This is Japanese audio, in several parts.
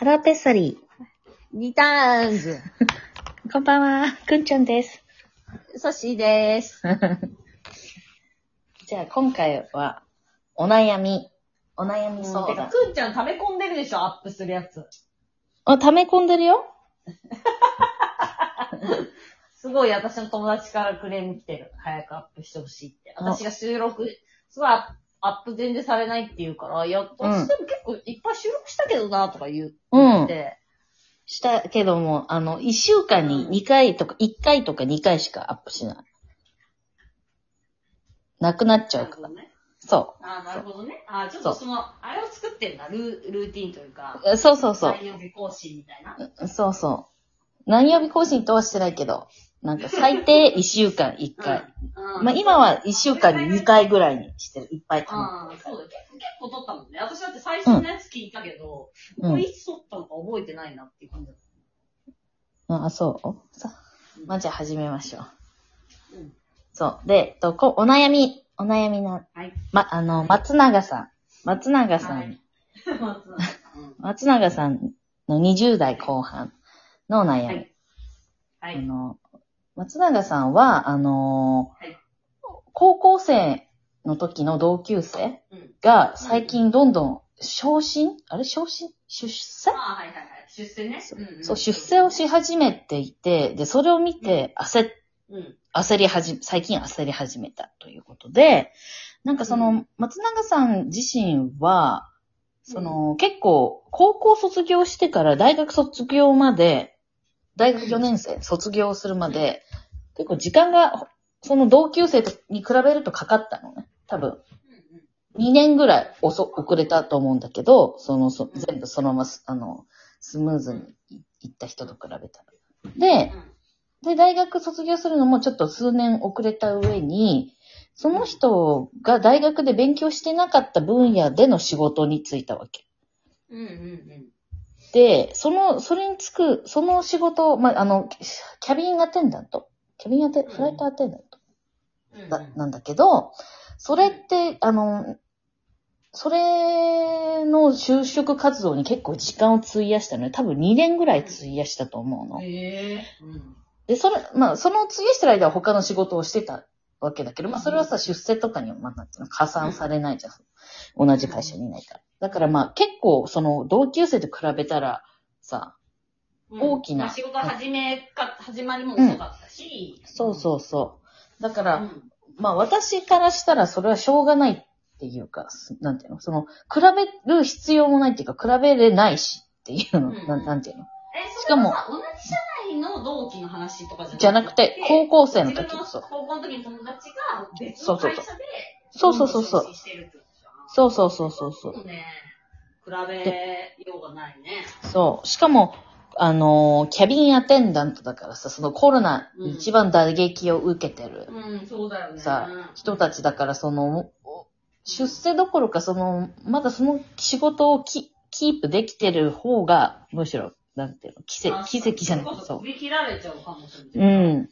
ハローペッサリリターンズ。ー。こんばんは、くんちゃんです。ソッシーです。じゃあ今回は、お悩み、お悩み相てか、談。くんちゃん溜め込んでるでしょ、アップするやつ。あ、溜め込んでるよ すごい私の友達からクレーム来てる。早くアップしてほしいって。あ私が収録、すごいアップ全然されないって言うから、いや、私でも結構いっぱい収録したけどな、とか言ううんって。したけども、あの、一週間に2回とか、1回とか2回しかアップしない。なくなっちゃうから。ね。そあーなるほどね。あーちょっとその、あれを作ってんだ。ルー、ルーティンというか。う。そうそうそう。内容日更新みたいな。そうそう。何曜日更新とはしてないけど、なんか最低1週間1回。うん。まあ今は1週間に2回ぐらいにしてる。いっぱい溜まああ、そうだ。結構、結構撮ったもんね。私だって最新のやつ聞いたけど、うんこれいつ撮ったのか覚えてないなっていう感じだっうんあ、そう？さうんまあ、じゃあ始めましょう。た。うん。そう。で、とこお悩み、お悩みな、はい。ま、あの、松永さん。松永さん、はい 松永さんうん松永さんの20代後半のお悩み。はい。はい。あの、松永さんは、あのはい。高校生の時の同級生うん。が最近どんどん昇進？あれ？昇進？出世？ああ、はいはいはい。出世ね。う。んんそう、出世をし始めていて、で、それを見て焦っうん。焦りはじ、最近焦り始めたということで、なんかそうのん、松永さん自身は、その、結構、高校卒業してから大学卒業まで、大学4年生卒業するまで、結構時間が、その同級生に比べるとかかったのね。多分、2年ぐらい遅遅れたと思うんだけど、その、そ全部そのまま、あの、スムーズにいった人と比べたら。で、で、大学卒業するのもちょっと数年遅れた上に、その人が大学で勉強してなかった分野での仕事に就いたわけ。うんうんうん。で、その、それに就く、その仕事、まあ、あの、キャビンアテンダントキャビンアテ、フライトアテンダントうん。だなんだけど、それって、あの、それの就職活動に結構時間を費やしたので、多分2年ぐらい費やしたと思うの。へえ。うん。で、それ、まあ、その費やしてる間は他の仕事をしてたわけだけど、まあ、それはさ、出世とかには、まあ、なんていうの、加算されないじゃん。同じ会社にいないから。だからまあ、結構、その、同級生と比べたら、さ、うん。大きなまあ仕事始めか、始まりも遅かったし。そうそうそう。だから、うん。まあ、私からしたらそれはしょうがないっていうか、すなんていうの？その、比べる必要もないっていうか、比べれないしっていうの、うん。なんなんていうの？え、しかも同じ社内の同期の話とかじゃなくて、高校生の時。そう。高校の時の友達が別の会社で、そうそうそうそうそうそうそうそうそう。そうね。比べようがないね。そう。しかも、あのーキャビンアテンダントだからさ、そのコロナに一番打撃を受けてる、うん、そうだよね。さ人たちだから、その、出世どころか、その、まだその仕事をキキープできてる方が、むしろ、なんていうの、奇跡、奇跡じゃないそれこそ。そう首切られちゃうかもしれない。うん。ね。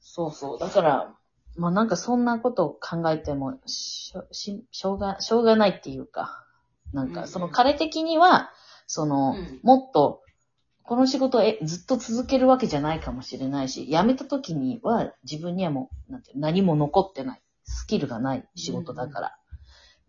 そうそう。だから、まあなんかそんなことを考えてもしょ、し、しょうが、しょうがないっていうか、なんかその彼的には、その、うんもっと、この仕事をえずっと続けるわけじゃないかもしれないし、辞めた時には自分にはもう、なんていうの何も残ってない。スキルがない仕事だから、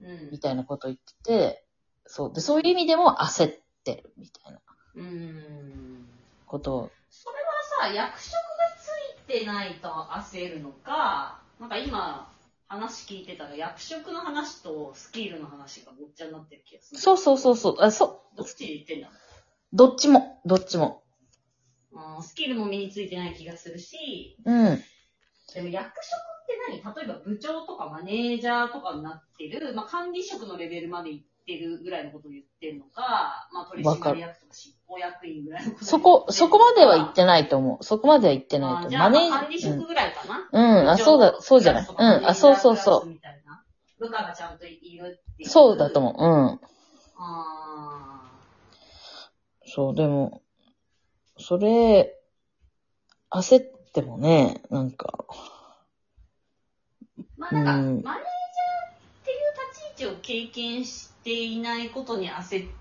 うんみたいなことを言ってて、そう。で、そういう意味でも焦ってるみたいなうん。ことを。それはさ、役職がついてないと焦るのか、なんか今、話聞いてたら役職の話とスキルの話がごっちゃになってる気がする。そうそうそうそう。あ、そう。どっちで言ってんだどっちも、どっちも。うんスキルも身についてない気がするし、うん。でも役職って何？例えば部長とかマネージャーとかになってる、まあ、管理職のレベルまで行ってるぐらいのことを言ってるのか、まあ、取締役とか執ぐらいのそこ、そこまでは言ってないと思う。そこまでは言ってないと思う。あじゃあ、まあ、ー管理職ぐらいかな？うん、うん、あ、そうだ、そうじゃない？うん、あ、そうそうそみたいな部下がちゃんといるってう。いう。そうだと思う。うん。あそう、でも、それ、焦ってもね、なんか、ーまあなんか、うんマネージャーっていう立ち位置を経験していないことに焦っ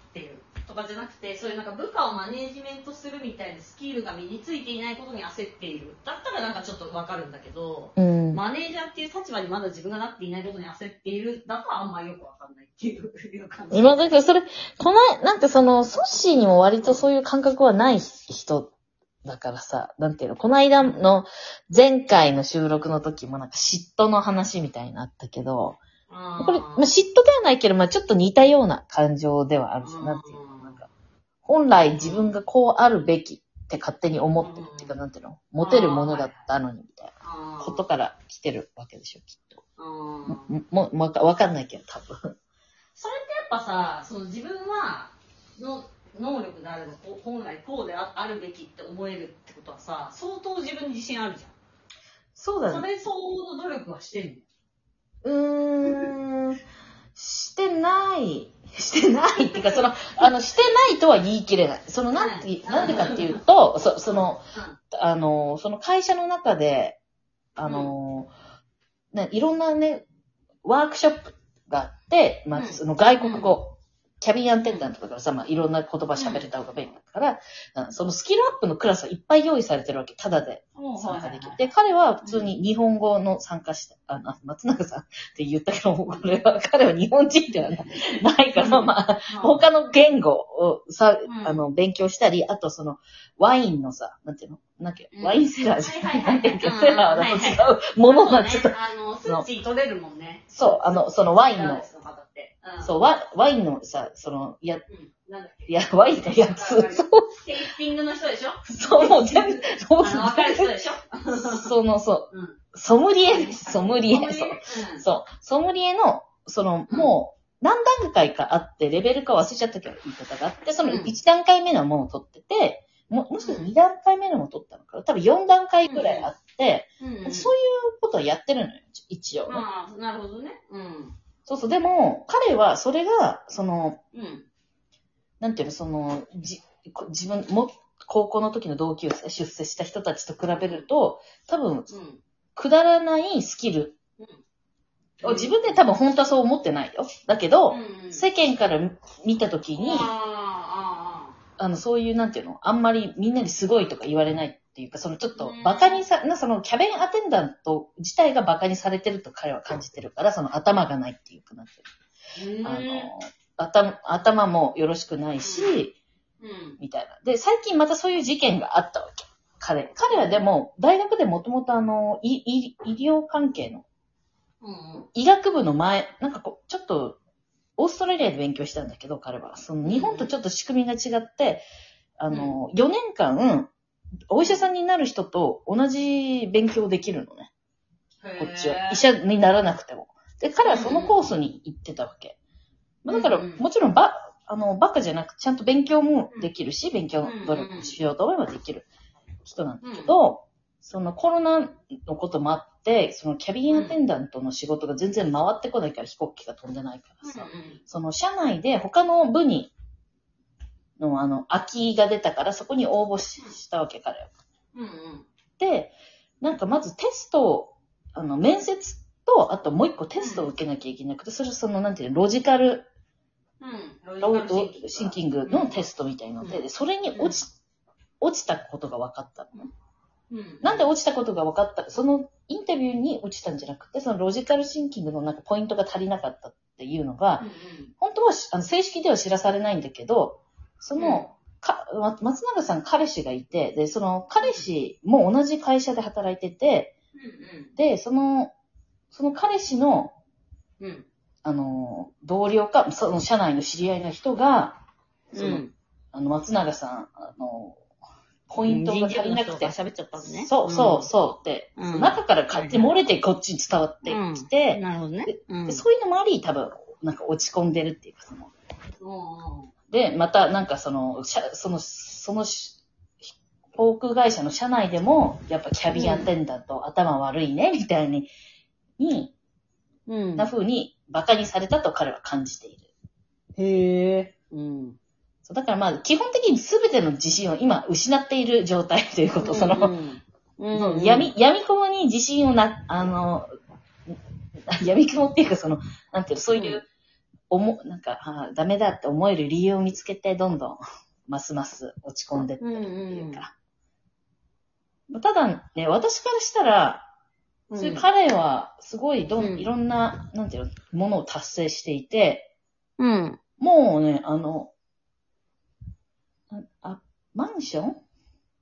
かじゃなくて、そういうなんか部下をマネージメントするみたいなスキルが身についていないことに焦っている。だったらなんかちょっとわかるんだけど、うん。マネージャーっていう立場にまだ自分がなっていないことに焦っている。だとあんまよくわかんないっていう感じ。今だけど、それ、この、なんかその、ソッシーにも割とそういう感覚はない人だからさ、なんていうの、この間の前回の収録の時もなんか嫉妬の話みたいになったけど、これ、まあ、嫉妬ではないけど、まあ、ちょっと似たような感情ではあるし、うんなんていう本来自分がこうあるべきって勝手に思ってるっていうか、なんていうの、モテるものだったのにみたいなことから来てるわけでしょ、きっと。も、も、わかわかんないけど、多分。それってやっぱさ、その自分は、の能力であれば、本来こうでああるべきって思えるってことはさ、相当自分に自信あるじゃん。そうそれ相応の努力はしてるの？うーん、してない。してないっていうか、その、あの、してないとは言い切れない。その、なんて、なんでかっていうと、そその、あの、その会社の中で、あの、ね、いろんなね、ワークショップがあって、まあ、うん。その外国語、キャビンアンテンダントとかさ、まあ、いろんな言葉喋れた方が便利だから、あそのスキルアップのクラスはいっぱい用意されてるわけ、ただで。うん。参加できる。で、彼は普通に日本語の参加した、あの、松永さんって言ったけど、これは、彼は日本人ではないないから、まあ、他の言語をさ、うん。あの、勉強したり、あとその、ワインのさ、なんていうの？なんていううん。のワインセラーじゃはいないんだけ？ど、セラーだと違うものがちょっと、あの、数値取れるもんね。そう、あの、そのワインの。うん。そう、ワワインのさ、その、いや、うん。なんだっけ？いや、ワインのやつ、そう、テイスティングの人でしょ？そう、もう全部、そうわかる人でしょ？その、そう、うん。ソムリエです、ソムリエ？そう。うん。そう。ソムリエの、その、もう、何段階かあって、レベルか忘れちゃったけど、言い方が。あって、そのうん。1段階目のものを取ってて、ももしかして2段階目のも取ったのかな？多分4段階くらいあって、うん。そういうことはやってるのよ、一応。ね。まあ、なるほどね。うん。そうそう。でも、彼はそれが、その、うん。なんていうの、その、じこ自分も、高校の時の同級生、出世した人たちと比べると、多分、うん。くだらないスキルを自分で多分本当はそう思ってないよ。だけど、うん。世間から見たときに、ああの、そういう、なんていうの、あんまりみんなにすごいとか言われないっていうか、そのちょっとうんバカにさ、な、そのキャベンアテンダント自体がバカにされてると彼は感じてるから、その頭がないっていうかなってあ、ああ。あの、頭、頭もよろしくないし、うん。みたいな。で、最近またそういう事件があったわけ。彼。彼はでも、大学でもともとあの、医療関係の、うん。医学部の前、なんかこう、ちょっと、オーストラリアで勉強したんだけど、彼は。その日本とちょっと仕組みが違って、あの、4年間、お医者さんになる人と同じ勉強できるのね。こっちは。医者にならなくても。で、彼はそのコースに行ってたわけ。まあだから、もちろんば、あの、バカじゃなくちゃんと勉強もできるし、勉強努力しようと思えばできる人なんだけど、そのコロナのこともあって、そのキャビンアテンダントの仕事が全然回ってこないから飛行機が飛んでないからさ、その社内で他の部に、のあの、空きが出たからそこに応募ししたわけ、彼は。うんうん。で、なんかまずテストを、あの、面接と、あともう一個テストを受けなきゃいけなくて、それその、なんていうの、ロジカル、うん。ロロシンキングのテストみたいので、うんでそれに落ち、落ちたことが分かったのね。うん。なんで落ちたことが分かった？そのインタビューに落ちたんじゃなくて、そのロジカルシンキングのなんかポイントが足りなかったっていうのが、本当はしあの正式では知らされないんだけど、その、かま松永さん彼氏がいて、で、その彼氏も同じ会社で働いてて、うんで、その、その彼氏の、うん。うん。あの、同僚か、その社内の知り合いの人が、その、あの、松永さん、あの、ポイントが足りなくて、喋っちゃったのね。そうそうそうって、中から勝手に漏れてこっちに伝わってきて、なるほどね。そういうのもあり、多分、なんか落ち込んでるっていうか、その、うんで、またなんかその、社その、そのし、航空会社の社内でも、やっぱキャビンアテンダント、頭悪いね、みたいに、に、うん。な風に馬鹿にされたと彼は感じている。へえ。うん。そうだからまあ、基本的に全ての自信を今失っている状態ということ、その、うんそう闇、闇雲に自信をな、あの、闇雲っていうかその、なんていうの、そういう、思、なんか、あーダメだって思える理由を見つけて、どんどん、ますます落ち込んでってるっていうか。ただね、私からしたら、うんそういう彼は、すごいどん、うんいろんな、なんていうの、ものを達成していて、うん。もうね、あの、あ、あマンション？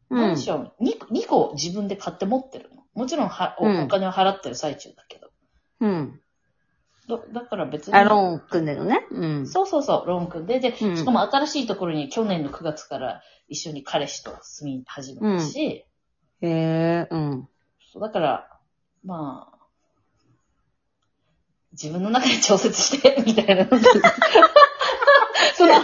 マンション？2, 2個自分で買って持ってるの。もちろんはお、うんお金を払ってる最中だけど。うん。だだから別に。あ、ローン組んでるのね。うん。そうそうそう、ローン組んで、で、うんしかも新しいところに去年の9月から一緒に彼氏と住み始めたし、へえ、うん。そうだから、まあ、自分の中で調節して、みたいな。その、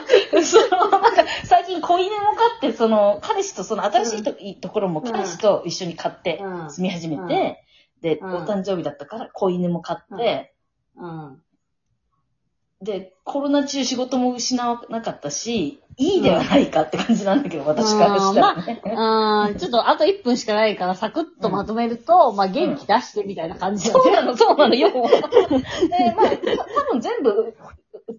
その、なんか、最近子犬も飼って、その、彼氏と、その、新しいと,、ところも彼氏と一緒に飼って、うん。住み始めて、で、うんお誕生日だったから子犬も飼って、うん。で、コロナ中仕事も失わなかったし、いいではないかって感じなんだけど、私からしたらね。あー ちょっとあと1分しかないから、サクッとまとめると、まあ元気出してみたいな感じだね。そうなの、そうなの、よ。で、まあ、た多分全部、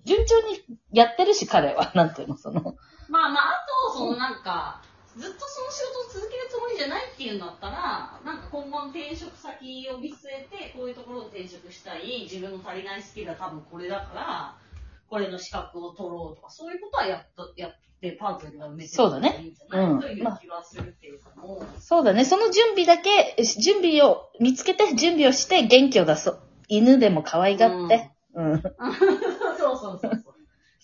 順調にやってるし、彼は。なんていうの、その。まあまあ、あと、そのなんか、ずっとその仕事を続けるつもりじゃないっていうんだったら、なんか今後の転職先を見据えて、こういうところを転職したい、自分の足りないスキルは多分これだから、これの資格を取ろうとか、そういうことはやっと、やって、パートナーが埋めてそうだねいいんじゃない、うんという気はするっていうかもう、そうだね、その準備だけ、準備を見つけて、準備をして、元気を出そう。犬でも可愛がって。うん。そうそうそうそう。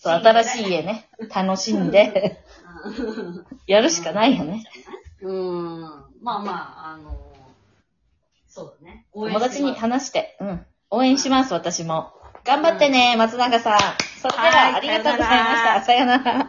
そう、新しい家ね、楽しんで、やるしかないよね。うん。まあまあ、あの、そうだね。応援友達に話して、うん。応援します、私も。頑張ってね、松永さん。それでは、はいありがとうございました。さよなら。